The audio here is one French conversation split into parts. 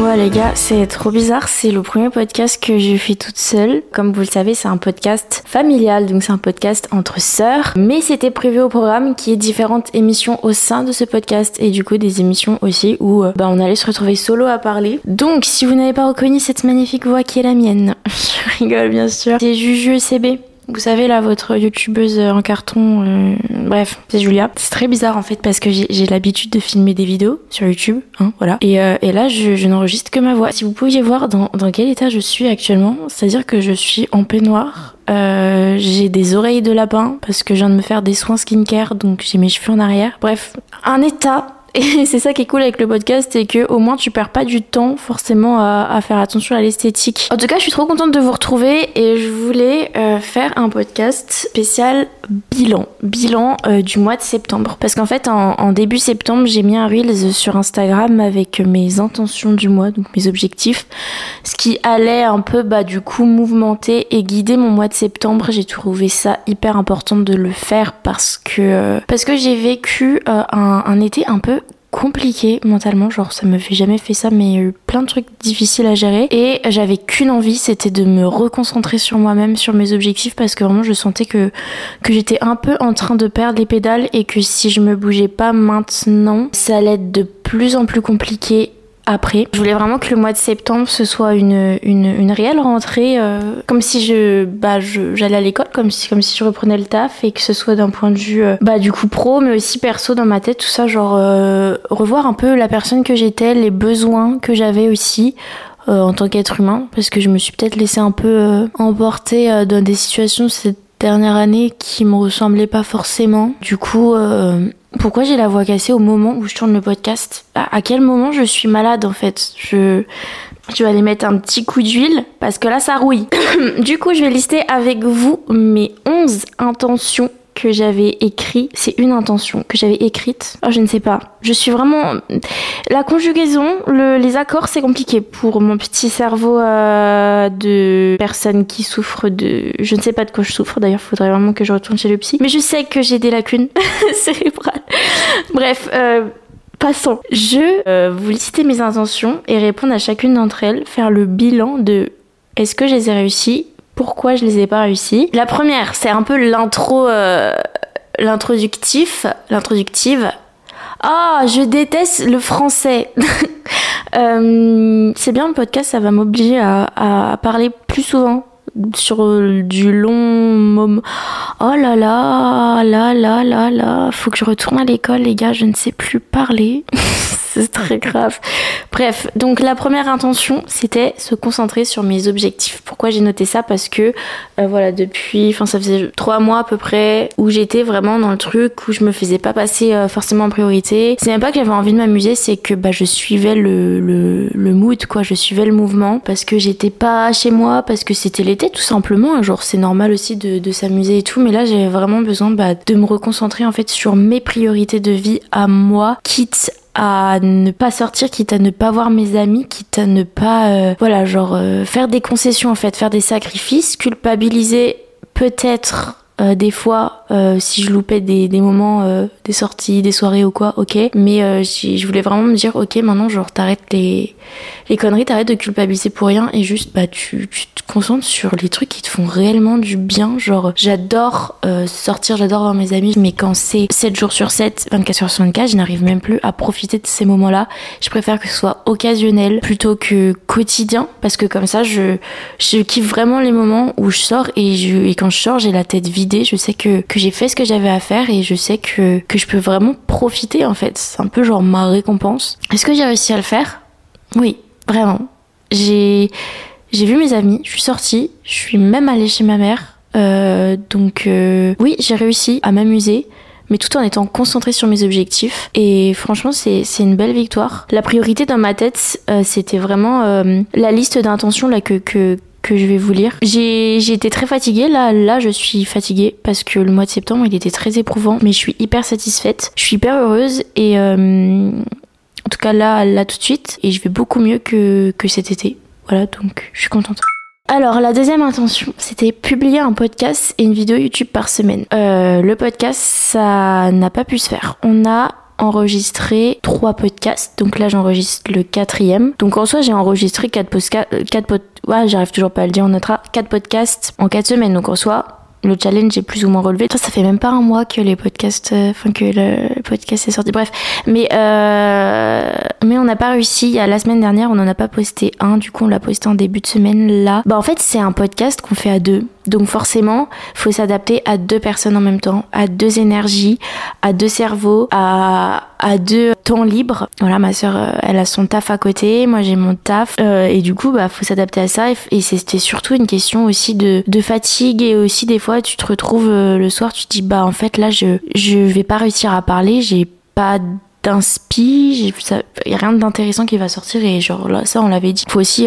Ouais les gars, c'est trop bizarre, c'est le premier podcast que je fais toute seule. Comme vous le savez, c'est un podcast familial, donc c'est un podcast entre sœurs. Mais c'était prévu au programme qui est différentes émissions au sein de ce podcast et du coup des émissions aussi où euh, bah, on allait se retrouver solo à parler. Donc si vous n'avez pas reconnu cette magnifique voix qui est la mienne, je rigole bien sûr, c'est Juju CB. Vous savez là, votre youtubeuse en carton, euh, bref, c'est Julia. C'est très bizarre en fait parce que j'ai l'habitude de filmer des vidéos sur YouTube, hein, voilà. Et, euh, là, je, n'enregistre que ma voix. Si vous pouviez voir dans, quel état je suis actuellement, c'est-à-dire que je suis en peignoir. Euh, j'ai des oreilles de lapin parce que je viens de me faire des soins skincare, donc j'ai mes cheveux en arrière. Bref, un état et c'est ça qui est cool avec le podcast, c'est que au moins tu perds pas du temps forcément à, faire attention à l'esthétique. En tout cas, je suis trop contente de vous retrouver et je voulais euh, faire un podcast spécial bilan, bilan euh, du mois de septembre. Parce qu'en fait, en, début septembre, j'ai mis un reels sur Instagram avec mes intentions du mois, donc mes objectifs, ce qui allait un peu bah du coup mouvementer et guider mon mois de septembre. J'ai trouvé ça hyper important de le faire parce que euh, parce que j'ai vécu un été un peu compliqué mentalement, genre ça me fait jamais fait ça, mais il y a eu plein de trucs difficiles à gérer. Et j'avais qu'une envie, c'était de me reconcentrer sur moi-même, sur mes objectifs parce que vraiment je sentais que que j'étais un peu en train de perdre les pédales et que si je me bougeais pas maintenant, ça allait être de plus en plus compliqué après. Je voulais vraiment que le mois de septembre ce soit une, une, réelle rentrée, euh, comme si je bah j'allais à l'école, comme si comme si je reprenais le taf et que ce soit d'un point de vue euh, bah du coup pro, mais aussi perso dans ma tête, tout ça, genre euh, revoir un peu la personne que j'étais, les besoins que j'avais aussi. en tant qu'être humain parce que je me suis peut-être laissé un peu emporter dans des situations cette dernière année qui me ressemblaient pas forcément. Du coup, pourquoi j'ai la voix cassée au moment où je tourne le podcast À quel moment je suis malade en fait Je je vais aller mettre un petit coup d'huile parce que là ça rouille. du coup, je vais lister avec vous mes 11 intentions que j'avais écrit, c'est une intention que j'avais écrite. Oh, je ne sais pas. Je suis vraiment la conjugaison, le, les accords, c'est compliqué pour mon petit cerveau euh, de personne qui souffre de, je ne sais pas de quoi je souffre. D'ailleurs, il faudrait vraiment que je retourne chez le psy. Mais je sais que j'ai des lacunes cérébrales. Bref. Euh, Passons. Je euh, vous lister mes intentions et répondre à chacune d'entre elles, faire le bilan de est-ce que je les ai réussies pourquoi je les ai pas réussi. La première, c'est un peu l'intro, euh, l'introductif, l'introductive. Ah, je déteste le français. euh, c'est bien le podcast, ça va m'obliger à, parler plus souvent sur du long. Oh là là, là là là là, faut que je retourne à l'école les gars, je ne sais plus parler. c'est très grave. Bref, donc la première intention, c'était se concentrer sur mes objectifs. Pourquoi j'ai noté ça? Parce que euh, voilà, depuis, enfin ça faisait trois mois à peu près où j'étais vraiment dans le truc où je me faisais pas passer euh, forcément en priorité. C'est même pas que j'avais envie de m'amuser, c'est que bah je suivais le, le, mood quoi, je suivais le mouvement parce que j'étais pas chez moi, parce que c'était l'été tout simplement. Genre c'est normal aussi de, de s'amuser et tout, mais là j'avais vraiment besoin bah, de me reconcentrer en fait sur mes priorités de vie à moi, quitte à ne pas sortir, quitte à ne pas voir mes amis, quitte à ne pas, euh, voilà, genre euh, faire des concessions en fait, faire des sacrifices, culpabiliser peut-être euh, des fois, euh, si je loupais des, des moments, euh, des sorties, des soirées ou quoi, ok. Mais je voulais vraiment me dire, ok, maintenant, genre, t'arrêtes les, les conneries, t'arrêtes de culpabiliser pour rien et juste, bah, tu, tu te concentres sur les trucs qui te font réellement du bien. Genre, j'adore sortir, j'adore voir mes amis, mais quand c'est 7 jours sur 7, 24 heures sur 24, je n'arrive même plus à profiter de ces moments-là. Je préfère que ce soit occasionnel plutôt que quotidien parce que comme ça, je, je kiffe vraiment les moments où je sors et, je, et quand je sors, j'ai la tête vide je sais que, que j'ai fait ce que j'avais à faire et je sais que, que je peux vraiment profiter en fait. C'est un peu genre ma récompense. Est-ce que j'ai réussi à le faire? Oui, vraiment. J'ai vu mes amis, je suis sortie, je suis même allée chez ma mère. Euh, donc euh, oui, j'ai réussi à m'amuser mais tout en étant concentrée sur mes objectifs. Et franchement, c'est une belle victoire. La priorité dans ma tête, euh, c'était vraiment la liste d'intentions là que, que, que je vais vous lire. J'ai été très fatiguée, là, là je suis fatiguée parce que le mois de septembre il était très éprouvant, mais je suis hyper satisfaite, je suis hyper heureuse et euh, en tout cas là, là tout de suite, et je vais beaucoup mieux que, que cet été. Voilà, donc je suis contente. Alors la deuxième intention, c'était publier un podcast et une vidéo YouTube par semaine. Euh, le podcast, ça n'a pas pu se faire. On a enregistré trois podcasts. Donc là, j'enregistre le quatrième. Donc en soi, j'ai enregistré quatre podcasts. Quatre pod... J'arrive toujours pas à le dire. On notera quatre podcasts en quatre semaines. Donc en soi, le challenge est plus ou moins relevé. Ça, ça fait même pas un mois que les podcasts, euh, enfin que le podcast est sorti. Bref, mais euh, mais on n'a pas réussi. La semaine dernière, on n'en a pas posté un. Du coup, on l'a posté en début de semaine là. Bah en fait, c'est un podcast qu'on fait à deux. Donc forcément, faut s'adapter à deux personnes en même temps, à deux énergies, à deux cerveaux, à, à deux temps libres. Voilà, ma sœur, euh, elle a son taf à côté, moi j'ai mon taf, euh, et du coup, bah faut s'adapter à ça. Et c'était surtout une question aussi de, de fatigue et aussi des fois tu te retrouves euh, le soir, tu te dis bah en fait là je je vais pas réussir à parler, j'ai pas d'inspi, il y a rien d'intéressant qui va sortir et genre là ça on l'avait dit. Faut aussi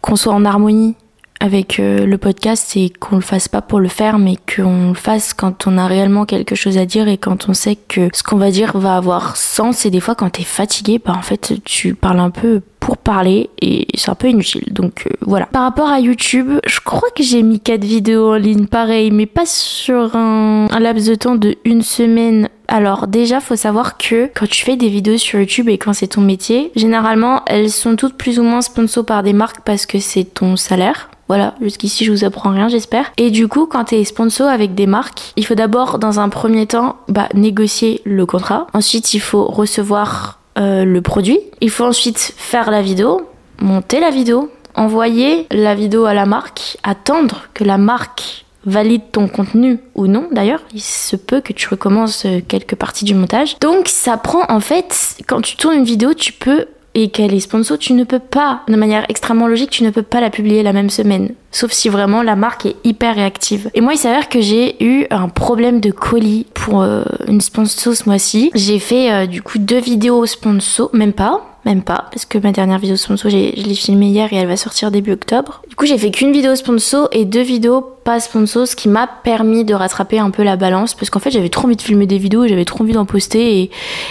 qu'on soit en harmonie avec euh, le podcast, c'est qu'on le fasse pas pour le faire, mais qu'on le fasse quand on a réellement quelque chose à dire et quand on sait que ce qu'on va dire va avoir sens. Et des fois, quand t'es fatigué, bah en fait, tu parles un peu parler et c'est un peu inutile. Donc euh, voilà. Par rapport à YouTube, je crois que j'ai mis quatre vidéos en ligne pareil, mais pas sur un, laps de temps de une semaine alors déjà, faut savoir que quand tu fais des vidéos sur YouTube et quand c'est ton métier, généralement, elles sont toutes plus ou moins sponsor par des marques parce que c'est ton salaire. Voilà, jusqu'ici je vous apprends rien j'espère. Et du coup, quand tu es sponsor avec des marques, il faut d'abord dans un premier temps bah, négocier le contrat. Ensuite, il faut recevoir euh, le produit. Il faut ensuite faire la vidéo, monter la vidéo, envoyer la vidéo à la marque, attendre que la marque valide ton contenu ou non d'ailleurs, il se peut que tu recommences euh, quelques parties du montage. Donc ça prend en fait, quand tu tournes une vidéo, tu peux et qu'elle est sponsor, tu ne peux pas, de manière extrêmement logique, tu ne peux pas la publier la même semaine. Sauf si vraiment la marque est hyper réactive. Et moi, il s'avère que j'ai eu un problème de colis pour euh, une sponsor ce mois-ci. J'ai fait euh, du coup deux vidéos sponsor, même pas même pas, parce que ma dernière vidéo sponsor, je l'ai filmée hier et elle va sortir début octobre. Du coup, j'ai fait qu'une vidéo sponsor et deux vidéos pas sponsor, ce qui m'a permis de rattraper un peu la balance, parce qu'en fait, j'avais trop envie de filmer des vidéos, j'avais trop envie d'en poster,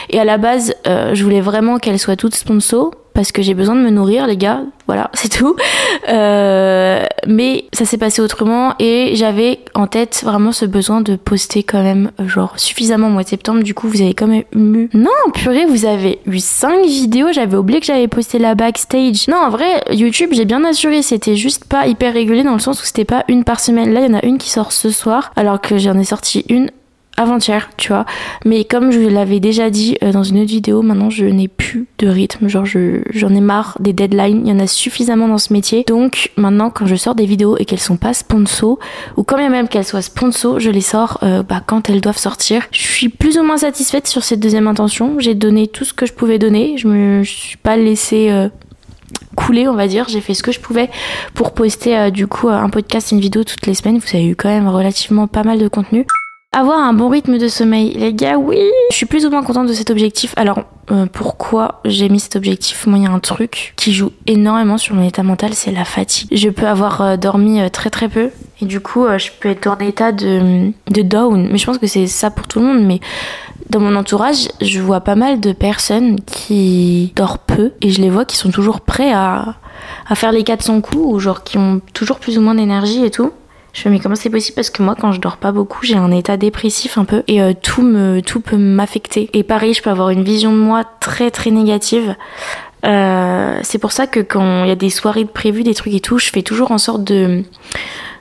et, à la base, euh, je voulais vraiment qu'elles soient toutes sponsor, parce que j'ai besoin de me nourrir, les gars. Voilà, c'est tout. Euh, mais ça s'est passé autrement et j'avais en tête vraiment ce besoin de poster quand même, genre suffisamment au mois de septembre. Du coup, vous avez quand même eu. Non, purée, vous avez eu 5 vidéos. J'avais oublié que j'avais posté la backstage. Non, en vrai, YouTube, j'ai bien assuré. C'était juste pas hyper régulier dans le sens où c'était pas une par semaine. Là, il y en a une qui sort ce soir, alors que j'en ai sorti une avant-hier, tu vois. Mais comme je l'avais déjà dit euh, dans une autre vidéo, maintenant je n'ai plus de rythme. Genre, j'en ai marre des deadlines. Il y en a suffisamment dans ce métier. Donc maintenant, quand je sors des vidéos et qu'elles sont pas sponsor, ou quand même qu'elles soient sponsor, je les sors euh, bah, quand elles doivent sortir. Je suis plus ou moins satisfaite sur cette deuxième intention. J'ai donné tout ce que je pouvais donner. Je me suis pas laissée. Euh, couler on va dire j'ai fait ce que je pouvais pour poster du coup un podcast une vidéo toutes les semaines vous avez eu quand même relativement pas mal de contenu avoir un bon rythme de sommeil, les gars, oui. Je suis plus ou moins contente de cet objectif. Alors, euh, pourquoi j'ai mis cet objectif? Moi, il y a un truc qui joue énormément sur mon état mental, c'est la fatigue. Je peux avoir euh, dormi euh, très très peu et du coup, je peux être en état de, de down. Mais je pense que c'est ça pour tout le monde. Mais dans mon entourage, je vois pas mal de personnes qui dorment peu et je les vois qui sont toujours prêts à, à faire les 400 coups ou genre qui ont toujours plus ou moins d'énergie et tout. Je me mais comment c'est possible? Parce que moi quand je dors pas beaucoup j'ai un état dépressif un peu et euh, tout me tout peut m'affecter. Et pareil je peux avoir une vision de moi très très négative. Euh, c'est pour ça que quand il y a des soirées de prévues des trucs et tout je fais toujours en sorte de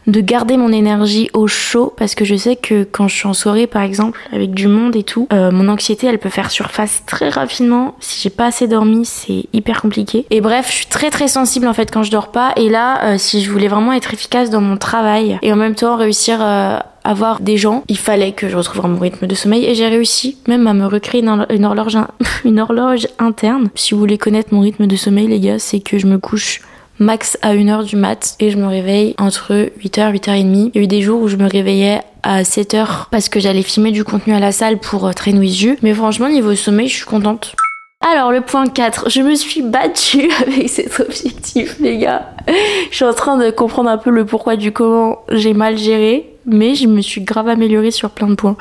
de garder mon énergie au chaud parce que je sais que quand je suis en soirée par exemple avec du monde et tout, euh, mon anxiété elle peut faire surface très rapidement. Si j'ai pas assez dormi, c'est hyper compliqué. Et bref, je suis très très sensible en fait quand je dors pas. Et là, euh, si je voulais vraiment être efficace dans mon travail et en même temps réussir euh, à avoir des gens, il fallait que je retrouve mon rythme de sommeil et j'ai réussi même à me recréer une, une, horloge, une horloge interne. Si vous voulez connaître mon rythme de sommeil les gars, c'est que je me couche max à 1h du mat et je me réveille entre 8h, 8h30. Il y a eu des jours où je me réveillais à 7h parce que j'allais filmer du contenu à la salle pour traîner With Mais franchement, niveau sommeil, je suis contente. Alors le point 4, je me suis battue avec cet objectif les gars. Je suis en train de comprendre un peu le pourquoi du comment j'ai mal géré, mais je me suis grave améliorée sur plein de points.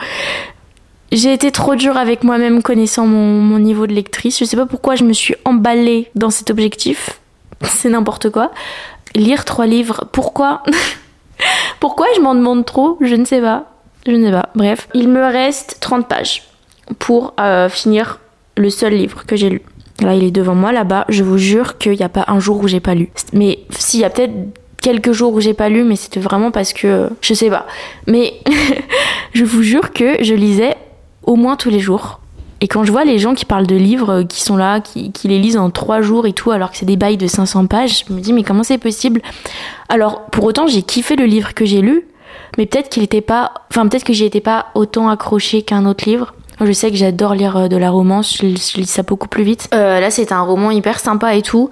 J'ai été trop dure avec moi-même connaissant mon, mon, niveau de lectrice. Je sais pas pourquoi je me suis emballée dans cet objectif c'est n'importe quoi. Lire trois livres, pourquoi Pourquoi je m'en demande trop? Je ne sais pas. Je ne sais pas. Bref, il me reste 30 pages. pour euh, finir le seul livre que j'ai lu. Là, il est devant moi là-bas. Je vous jure qu'il n'y a pas un jour où j'ai pas lu. Mais s'il y a peut-être quelques jours où j'ai pas lu, mais c'était vraiment parce que je sais pas. Mais je vous jure que je lisais au moins tous les jours. Et quand je vois les gens qui parlent de livres, euh, qui sont là, qui, les lisent en trois jours et tout, alors que c'est des bails de 500 pages, je me dis mais comment c'est possible? Alors pour autant j'ai kiffé le livre que j'ai lu, mais peut-être qu'il était pas, enfin peut-être que j'y étais pas autant accroché qu'un autre livre. Je sais que j'adore lire euh, de la romance, je, lis ça beaucoup plus vite. Euh, là c'est un roman hyper sympa et tout.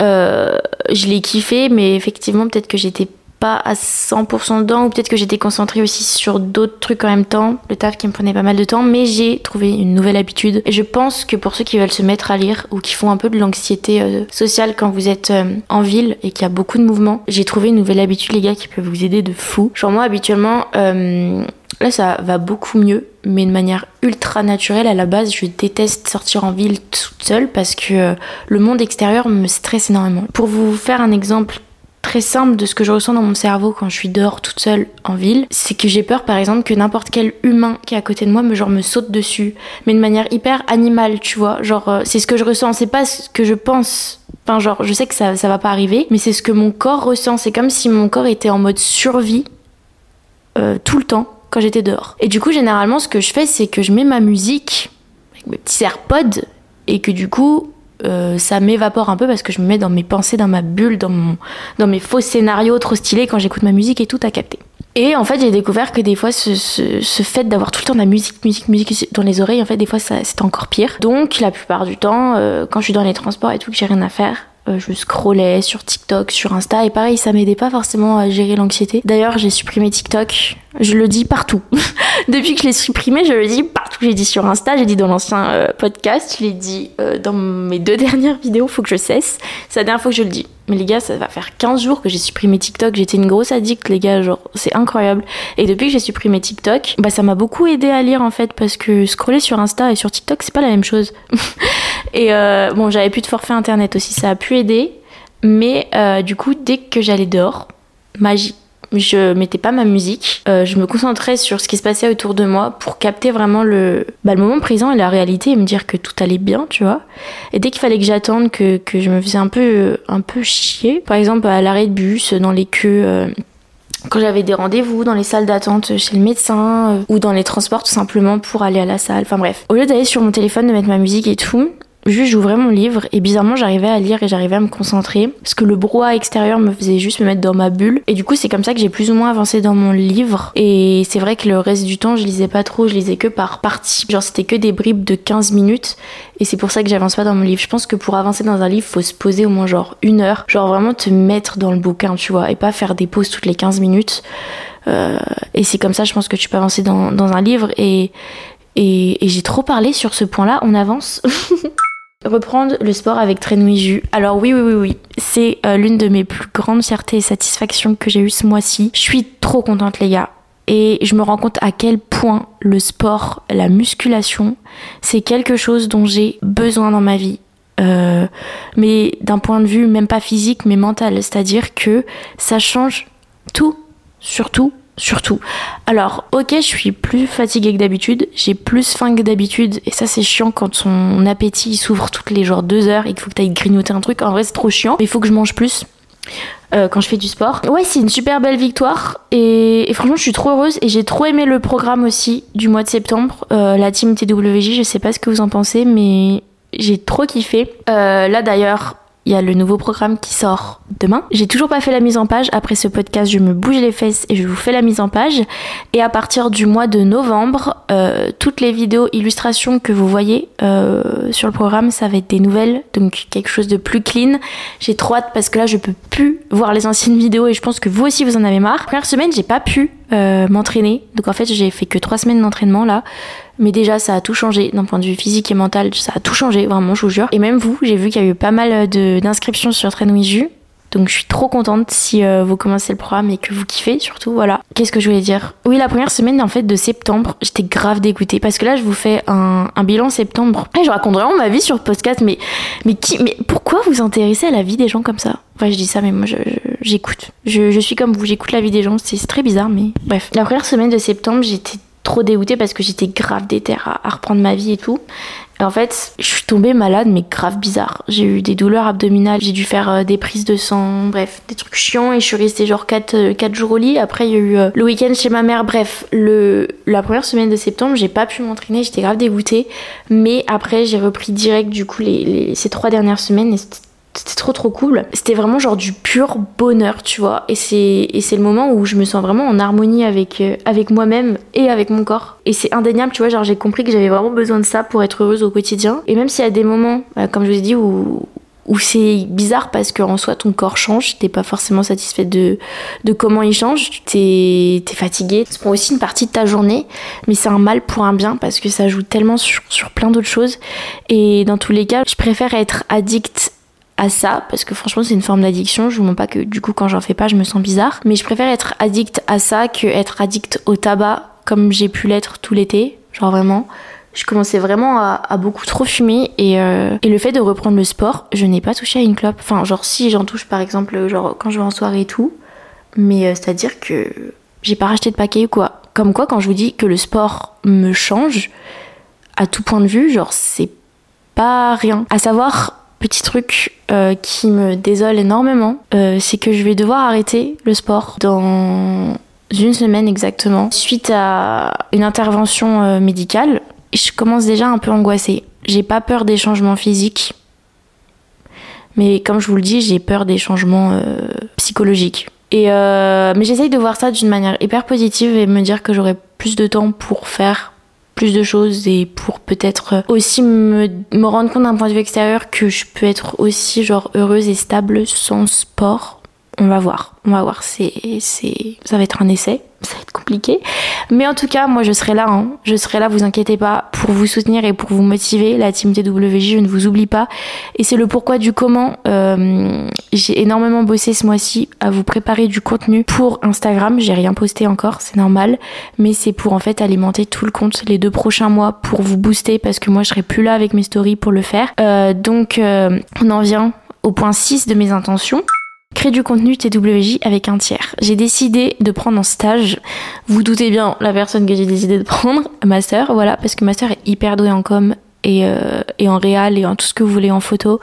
Je l'ai kiffé, mais effectivement peut-être que j'étais à 100% dedans ou peut-être que j'étais concentrée aussi sur d'autres trucs en même temps, le taf qui me prenait pas mal de temps, mais j'ai trouvé une nouvelle habitude et je pense que pour ceux qui veulent se mettre à lire ou qui font un peu de l'anxiété euh, sociale quand vous êtes euh, en ville et qu'il y a beaucoup de mouvements, j'ai trouvé une nouvelle habitude les gars qui peut vous aider de fou. Genre moi habituellement euh, Là, ça va beaucoup mieux, mais de manière ultra naturelle. À la base, je déteste sortir en ville toute seule parce que le monde extérieur me stresse énormément. Pour vous faire un exemple très simple de ce que je ressens dans mon cerveau quand je suis dehors toute seule en ville, c'est que j'ai peur par exemple que n'importe quel humain qui est à côté de moi me genre me saute dessus, mais de manière hyper animale, tu vois. Genre euh, c'est ce que je ressens, c'est pas ce que je pense. Enfin genre je sais que ça ça va pas arriver, mais c'est ce que mon corps ressent. C'est comme si mon corps était en mode survie euh, tout le temps quand j'étais dehors. Et du coup généralement ce que je fais c'est que je mets ma musique avec mes petits AirPods et que du coup euh, ça m'évapore un peu parce que je me mets dans mes pensées, dans ma bulle, dans, mon, dans mes faux scénarios trop stylés quand j'écoute ma musique et tout à capter. Et en fait, j'ai découvert que des fois, ce, ce, ce fait d'avoir tout le temps de la musique, musique, musique dans les oreilles, en fait, des fois, c'est encore pire. Donc, la plupart du temps, euh, quand je suis dans les transports et tout, que j'ai rien à faire, je scrollais sur TikTok, sur Insta, et pareil, ça m'aidait pas forcément à gérer l'anxiété. D'ailleurs, j'ai supprimé TikTok, je le dis partout. Depuis que je l'ai supprimé, je le dis partout. J'ai dit sur Insta, j'ai dit dans l'ancien euh, podcast, je l'ai dit euh, dans mes deux dernières vidéos, faut que je cesse. C'est la dernière fois que je le dis. Mais les gars, ça va faire 15 jours que j'ai supprimé TikTok. J'étais une grosse addict, les gars, genre, c'est incroyable. Et depuis que j'ai supprimé TikTok, bah ça m'a beaucoup aidé à lire en fait, parce que scroller sur Insta et sur TikTok, c'est pas la même chose. et euh, bon, j'avais plus de forfait internet aussi, ça a pu aider. Mais euh, du coup, dès que j'allais dehors, magie je mettais pas ma musique, euh, je me concentrais sur ce qui se passait autour de moi pour capter vraiment le, bah, le moment présent et la réalité et me dire que tout allait bien, tu vois. Et dès qu'il fallait que j'attende, que, que je me faisais un peu, un peu chier, par exemple à l'arrêt de bus, dans les queues. Euh, quand j'avais des rendez-vous dans les salles d'attente chez le médecin euh, ou dans les transports tout simplement pour aller à la salle. Enfin bref. Au lieu d'aller sur mon téléphone, de mettre ma musique et tout, juste j'ouvrais mon livre et bizarrement j'arrivais à lire et j'arrivais à me concentrer. Parce que le brouhaha extérieur me faisait juste me mettre dans ma bulle. Et du coup c'est comme ça que j'ai plus ou moins avancé dans mon livre. Et c'est vrai que le reste du temps je lisais pas trop je lisais que par partie. Genre c'était que des bribes de 15 minutes. Et c'est pour ça que j'avance pas dans mon livre. Je pense que pour avancer dans un livre faut se poser au moins genre une heure. Genre vraiment te mettre dans le bouquin tu vois et pas faire des pauses toutes les 15 minutes. Euh, et c'est comme ça je pense que tu peux avancer dans, dans un livre. Et et, et j'ai trop parlé sur ce point là on avance Reprendre le sport avec Jus. Alors oui, oui, oui, oui. C'est euh, l'une de mes plus grandes fiertés et satisfactions que j'ai eues ce mois-ci. Je suis trop contente les gars. Et je me rends compte à quel point le sport, la musculation, c'est quelque chose dont j'ai besoin dans ma vie. Euh, mais d'un point de vue même pas physique mais mental. C'est-à-dire que ça change tout, surtout surtout. Alors, ok, je suis plus fatiguée que d'habitude, j'ai plus faim que d'habitude, et ça c'est chiant quand son appétit s'ouvre toutes les genre deux heures et qu'il faut que t'ailles grignoter un truc. En vrai, c'est trop chiant, il faut que je mange plus. Euh, quand je fais du sport. Ouais, c'est une super belle victoire et, et, franchement, je suis trop heureuse et j'ai trop aimé le programme aussi du mois de septembre, euh, la team TWJ. Je sais pas ce que vous en pensez, mais j'ai trop kiffé. Euh, là d'ailleurs, il y a le nouveau programme qui sort demain. J'ai toujours pas fait la mise en page. Après ce podcast, je me bouge les fesses et je vous fais la mise en page. Et à partir du mois de novembre, euh, toutes les vidéos illustrations que vous voyez euh, sur le programme, ça va être des nouvelles, donc quelque chose de plus clean. J'ai trop hâte parce que là, je peux plus voir les anciennes vidéos et je pense que vous aussi vous en avez marre. Première semaine, j'ai pas pu euh, m'entraîner, donc en fait, j'ai fait que trois semaines d'entraînement là. Mais déjà, ça a tout changé d'un point de vue physique et mental. Ça a tout changé, vraiment, je vous jure. Et même vous, j'ai vu qu'il y a eu pas mal d'inscriptions sur Trainouiju. Donc je suis trop contente si euh, vous commencez le programme et que vous kiffez surtout, voilà. Qu'est-ce que je voulais dire? Oui, la première semaine en fait de septembre, j'étais grave dégoûtée parce que là je vous fais un, bilan septembre. Et je raconte vraiment ma vie sur podcast, mais mais qui, mais pourquoi vous intéressez à la vie des gens comme ça? Enfin, je dis ça, mais moi. Je, je, je, suis comme vous, j'écoute la vie des gens. C'est très bizarre, mais bref. La première semaine de septembre, j'étais trop dégoûtée parce que j'étais grave déter à, reprendre ma vie et tout. Et en fait, je suis tombée malade, mais grave bizarre. J'ai eu des douleurs abdominales, j'ai dû faire euh, des prises de sang, bref, des trucs chiants et je suis restée genre 4, 4 jours au lit. Après, il y a eu le week-end chez ma mère. Bref, le, la première semaine de septembre, j'ai pas pu m'entraîner, j'étais grave dégoûtée. Mais après, j'ai repris direct du coup les, ces trois dernières semaines et trop trop cool. C'était vraiment genre du pur bonheur, tu vois. Et c'est et c'est le moment où je me sens vraiment en harmonie avec euh, avec moi-même et avec mon corps. Et c'est indéniable, tu vois, genre j'ai compris que j'avais vraiment besoin de ça pour être heureuse au quotidien. Et même s'il y a des moments, bah, comme je vous ai dit, où où c'est bizarre parce qu'en soi ton corps change, t'es pas forcément satisfait de, de comment il change, t'es es fatigué, ça prend aussi une partie de ta journée, mais c'est un mal pour un bien parce que ça joue tellement sur, sur plein d'autres choses. Et dans tous les cas, je préfère être addict à ça parce que franchement c'est une forme d'addiction. Je vous montre pas que du coup quand j'en fais pas je me sens bizarre. Mais je préfère être addict à ça que être addict au tabac comme j'ai pu l'être tout l'été. Genre vraiment. Je commençais vraiment à, beaucoup trop fumer et, euh, et, le fait de reprendre le sport je n'ai pas touché à une clope. Enfin genre si j'en touche par exemple genre quand je vais en soirée et tout. Mais euh, c'est à dire que j'ai pas racheté de paquet ou quoi. Comme quoi quand je vous dis que le sport me change à tout point de vue genre c'est pas rien. À savoir petit truc euh, qui me désole énormément, euh, c'est que je vais devoir arrêter le sport dans une semaine exactement, suite à une intervention euh, médicale. Je commence déjà un peu angoissée. J'ai pas peur des changements physiques, mais comme je vous le dis, j'ai peur des changements psychologiques. Et mais j'essaye de voir ça d'une manière hyper positive et me dire que j'aurai plus de temps pour faire plus de choses et pour peut-être aussi me, me rendre compte d'un point de vue extérieur que je peux être aussi genre heureuse et stable sans sport. On va voir, on va voir. C'est, c'est, ça va être un essai ça va être compliqué. Mais en tout cas, moi je serai là, hein. je serai là, vous inquiétez pas, pour vous soutenir et pour vous motiver. La team TWJ, je ne vous oublie pas. Et c'est le pourquoi du comment. Euh, j'ai énormément bossé ce mois-ci à vous préparer du contenu pour Instagram. J'ai rien posté encore, c'est normal. Mais c'est pour en fait alimenter tout le compte les deux prochains mois pour vous booster parce que moi je serai plus là avec mes stories pour le faire. Euh, donc euh, on en vient au point 6 de mes intentions. Créer du contenu TWJ avec un tiers. J'ai décidé de prendre en stage, vous doutez bien la personne que j'ai décidé de prendre, ma sœur, voilà, parce que ma sœur est hyper douée en com et, euh, et en réal et en tout ce que vous voulez en photo.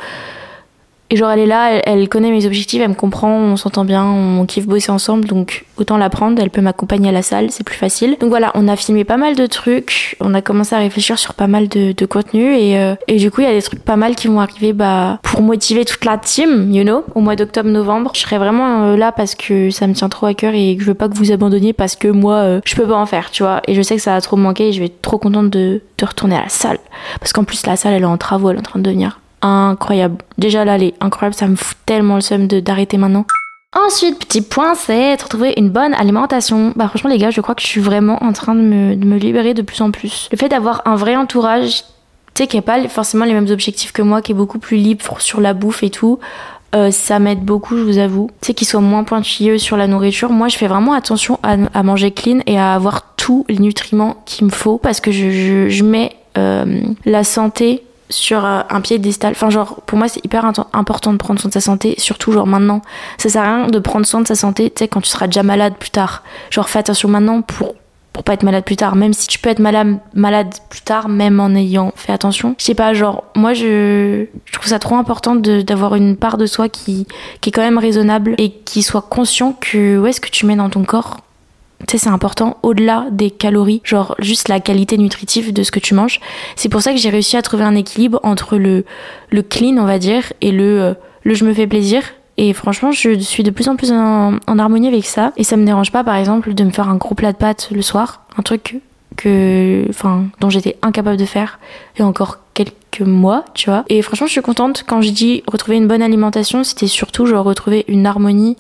Et genre, elle est là, elle, connaît mes objectifs, elle me comprend, on s'entend bien, on kiffe bosser ensemble, donc autant la prendre, elle peut m'accompagner à la salle, c'est plus facile. Donc voilà, on a filmé pas mal de trucs, on a commencé à réfléchir sur pas mal de, contenu, et, euh, et du coup, il y a des trucs pas mal qui vont arriver bah, pour motiver toute la team, you know, au mois d'octobre-novembre. Je serai vraiment euh, là parce que ça me tient trop à cœur et que je veux pas que vous abandonniez parce que moi, euh, je peux pas en faire, tu vois. Et je sais que ça va trop me manquer et je vais être trop contente de, de retourner à la salle. Parce qu'en plus, la salle, elle est en travaux, elle est en train de devenir incroyable. Déjà là, elle est incroyable, ça me fout tellement le seum d'arrêter maintenant. Ensuite, petit point, c'est retrouver une bonne alimentation. Bah franchement les gars, je crois que je suis vraiment en train de me, de me libérer de plus en plus. Le fait d'avoir un vrai entourage, tu sais, qui n'a pas forcément les mêmes objectifs que moi, qui est beaucoup plus libre sur la bouffe et tout, euh, ça m'aide beaucoup, je vous avoue. Tu sais, qu'ils soient moins pointilleux sur la nourriture. Moi, je fais vraiment attention à, à, manger clean et à avoir tous les nutriments qu'il me faut parce que je, je, je mets euh, la santé sur euh, un pied piédestal. Enfin, genre, pour moi, c'est hyper important de prendre soin de sa santé, surtout, genre, maintenant. Ça sert à rien de prendre soin de sa santé, tu sais, quand tu seras déjà malade plus tard. Genre, fais attention maintenant pour, pour pas être malade plus tard. Même si tu peux être malade, malade plus tard, même en ayant fait attention. Je sais pas, genre, moi, je, je trouve ça trop important d'avoir une part de soi qui, qui est quand même raisonnable et qui soit conscient que, où est-ce que tu mets dans ton corps tu sais, c'est important au-delà des calories, genre juste la qualité nutritive de ce que tu manges. C'est pour ça que j'ai réussi à trouver un équilibre entre le, le clean, on va dire, et le, euh, le je me fais plaisir. Et franchement, je suis de plus en plus en, harmonie avec ça. Et ça me dérange pas, par exemple, de me faire un gros plat de pâtes le soir. Un truc que, enfin, dont j'étais incapable de faire il y a encore quelques mois, tu vois. Et franchement, je suis contente. Quand je dis retrouver une bonne alimentation, c'était surtout genre retrouver une harmonie.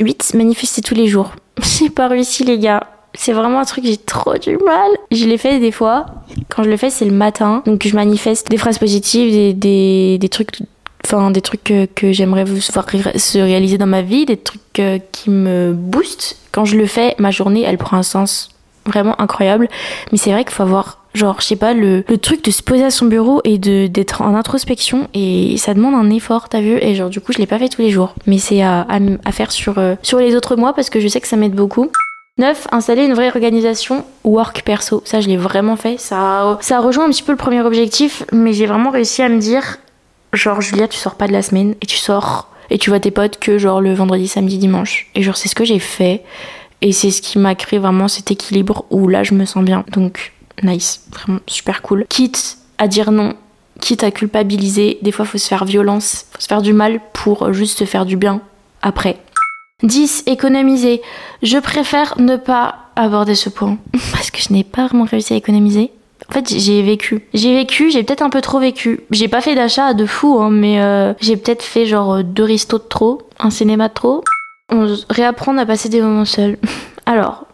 8. Manifester tous les jours. J'ai pas réussi, les gars. C'est vraiment un truc, j'ai trop du mal. Je l'ai fait des fois. Quand je le fais, c'est le matin. Donc je manifeste des phrases positives, des, des, des trucs enfin des trucs que, j'aimerais voir se réaliser dans ma vie, des trucs euh, qui me boostent. Quand je le fais, ma journée, elle prend un sens vraiment incroyable. Mais c'est vrai qu'il faut avoir, genre, je sais pas, le, le, truc de se poser à son bureau et d'être en introspection. Et ça demande un effort, t'as vu Et genre, du coup, je l'ai pas fait tous les jours. Mais c'est à, à, à, faire sur, euh, sur les autres mois parce que je sais que ça m'aide beaucoup. 9. Installer une vraie organisation work perso. Ça, je l'ai vraiment fait. Ça, ça rejoint un petit peu le premier objectif, mais j'ai vraiment réussi à me dire genre, Julia, tu sors pas de la semaine et tu sors et tu vois tes potes que genre le vendredi, samedi, dimanche. Et genre, c'est ce que j'ai fait. Et c'est ce qui m'a créé vraiment cet équilibre où là, je me sens bien. Donc, nice. Vraiment super cool. Quitte à dire non quitte à culpabiliser, des fois faut se faire violence, faut se faire du mal pour juste se faire du bien après. 10. Économiser. Je préfère ne pas aborder ce point parce que je n'ai pas vraiment réussi à économiser. En fait, j'ai vécu. J'ai vécu, j'ai peut-être un peu trop vécu. J'ai pas fait d'achat de fou, hein, mais euh, j'ai peut-être fait genre deux restos de trop, un cinéma de trop. On réapprendre à passer des moments seuls. Alors,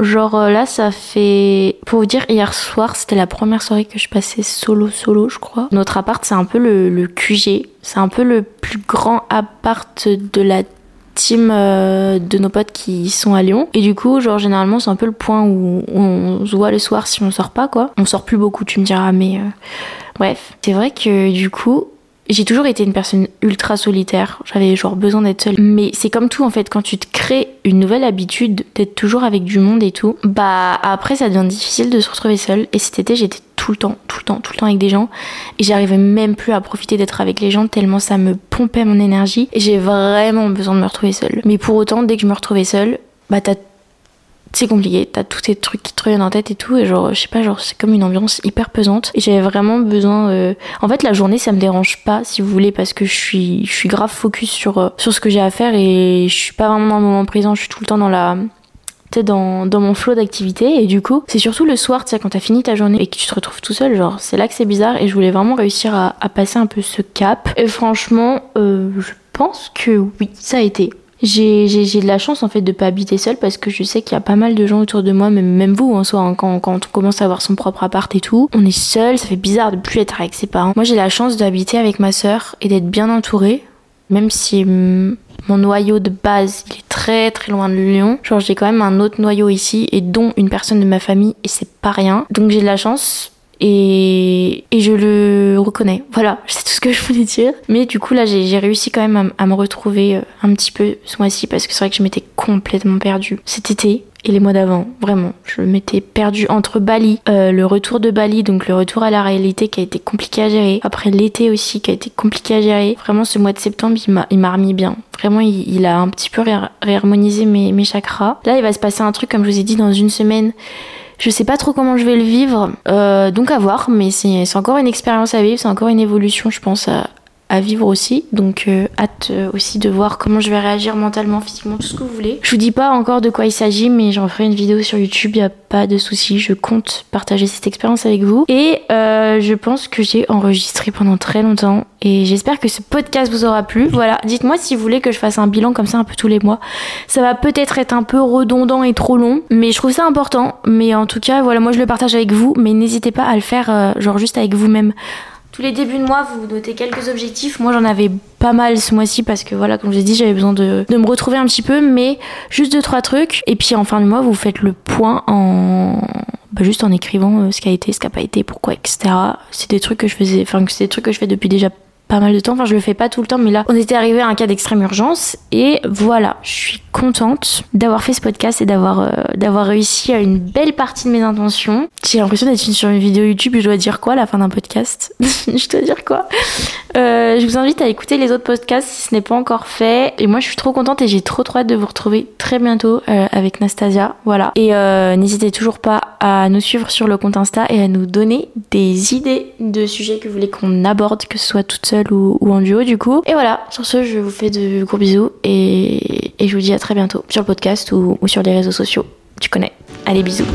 Genre euh, là, ça fait. Pour vous dire, hier soir, c'était la première soirée que je passais solo, solo, je crois. Notre appart, c'est un peu le, QG. C'est un peu le plus grand appart de la team euh, de nos potes qui sont à Lyon. Et du coup, genre, généralement, c'est un peu le point où on se voit le soir si on sort pas, quoi. On sort plus beaucoup, tu me diras, mais. Euh, bref. C'est vrai que du coup, j'ai toujours été une personne ultra solitaire. J'avais genre besoin d'être seule. Mais c'est comme tout en fait, quand tu te crées une nouvelle habitude d'être toujours avec du monde et tout, bah après ça devient difficile de se retrouver seule. Et cet été j'étais tout le temps, tout le temps, tout le temps avec des gens. Et j'arrivais même plus à profiter d'être avec les gens tellement ça me pompait mon énergie. J'ai vraiment besoin de me retrouver seule. Mais pour autant, dès que je me retrouvais seule, bah t'as c'est compliqué, t'as tous tes trucs qui te reviennent en tête et tout, et genre, je sais pas, genre, c'est comme une ambiance hyper pesante. Et j'avais vraiment besoin. Euh, en fait, la journée, ça me dérange pas, si vous voulez, parce que je suis, je suis grave focus sur, euh, sur ce que j'ai à faire et je suis pas vraiment dans le moment présent, je suis tout le temps dans la. Dans, dans mon flot d'activité et du coup c'est surtout le soir tu sais quand t'as fini ta journée et que tu te retrouves tout seul genre c'est là que c'est bizarre et je voulais vraiment réussir à, à passer un peu ce cap et franchement euh, je pense que oui ça a été j'ai, de la chance en fait de pas habiter seule parce que je sais qu'il y a pas mal de gens autour de moi, même, même vous en soi, hein, quand, quand on commence à avoir son propre appart et tout. On est seul, ça fait bizarre de plus être avec ses parents. Moi j'ai la chance d'habiter avec ma sœur et d'être bien entourée, même si mon noyau de base il est très très loin de Lyon. Genre j'ai quand même un autre noyau ici et dont une personne de ma famille et c'est pas rien. Donc j'ai de la chance et, je le reconnais. Voilà, c'est tout ce que je voulais dire. Mais du coup, là, j'ai réussi quand même à, me retrouver euh, un petit peu ce mois-ci parce que c'est vrai que je m'étais complètement perdue cet été et les mois d'avant, vraiment. Je m'étais perdue entre Bali, euh, le retour de Bali, donc le retour à la réalité qui a été compliqué à gérer. Après l'été aussi qui a été compliqué à gérer. Vraiment, ce mois de septembre, il m'a remis bien. Vraiment, il, a un petit peu réharmonisé mes chakras. Là, il va se passer un truc, comme je vous ai dit, dans une semaine je sais pas trop comment je vais le vivre, euh, donc à voir, mais c'est encore une expérience à vivre, c'est encore une évolution, je pense, à, à vivre aussi. Donc euh, hâte euh, aussi de voir comment je vais réagir mentalement, physiquement, tout ce que vous voulez. Je vous dis pas encore de quoi il s'agit, mais j'en ferai une vidéo sur YouTube, y a pas de souci. Je compte partager cette expérience avec vous. Et euh, je pense que j'ai enregistré pendant très longtemps. Et j'espère que ce podcast vous aura plu. Voilà, dites-moi si vous voulez que je fasse un bilan comme ça un peu tous les mois. Ça va peut-être être un peu redondant et trop long, mais je trouve ça important. Mais en tout cas, voilà, moi je le partage avec vous, mais n'hésitez pas à le faire genre juste avec vous-même les débuts de mois, vous notez quelques objectifs. Moi, j'en avais pas mal ce mois-ci parce que voilà, comme je l'ai dit, j'avais besoin de, me retrouver un petit peu, mais juste deux trois trucs. Et puis en fin de mois, vous faites le point en bah, juste en écrivant euh, ce qui a été, ce qui a pas été, pourquoi, etc. C'est des trucs que je faisais, enfin c'est des trucs que je fais depuis déjà pas mal de temps. Enfin, je le fais pas tout le temps, mais là, on était arrivé à un cas d'extrême urgence. Et voilà, je suis contente d'avoir fait ce podcast et d'avoir euh, d'avoir réussi à une belle partie de mes intentions. J'ai l'impression d'être sur une vidéo YouTube. Je dois dire quoi à la fin d'un podcast? Je dois dire quoi? Euh, Je vous invite à écouter les autres podcasts si ce n'est pas encore fait. Et moi, je suis trop contente et j'ai trop trop hâte de vous retrouver très bientôt euh, avec Nastasia. Voilà. Et n'hésitez toujours pas à nous suivre sur le compte Insta et à nous donner des idées de sujets que vous voulez qu'on aborde, que ce soit toute seule ou, en duo du coup. Et voilà, sur ce, je vous fais de gros bisous et, je vous dis à très bientôt sur le podcast ou, ou sur les réseaux sociaux. Tu connais. Allez, bisous.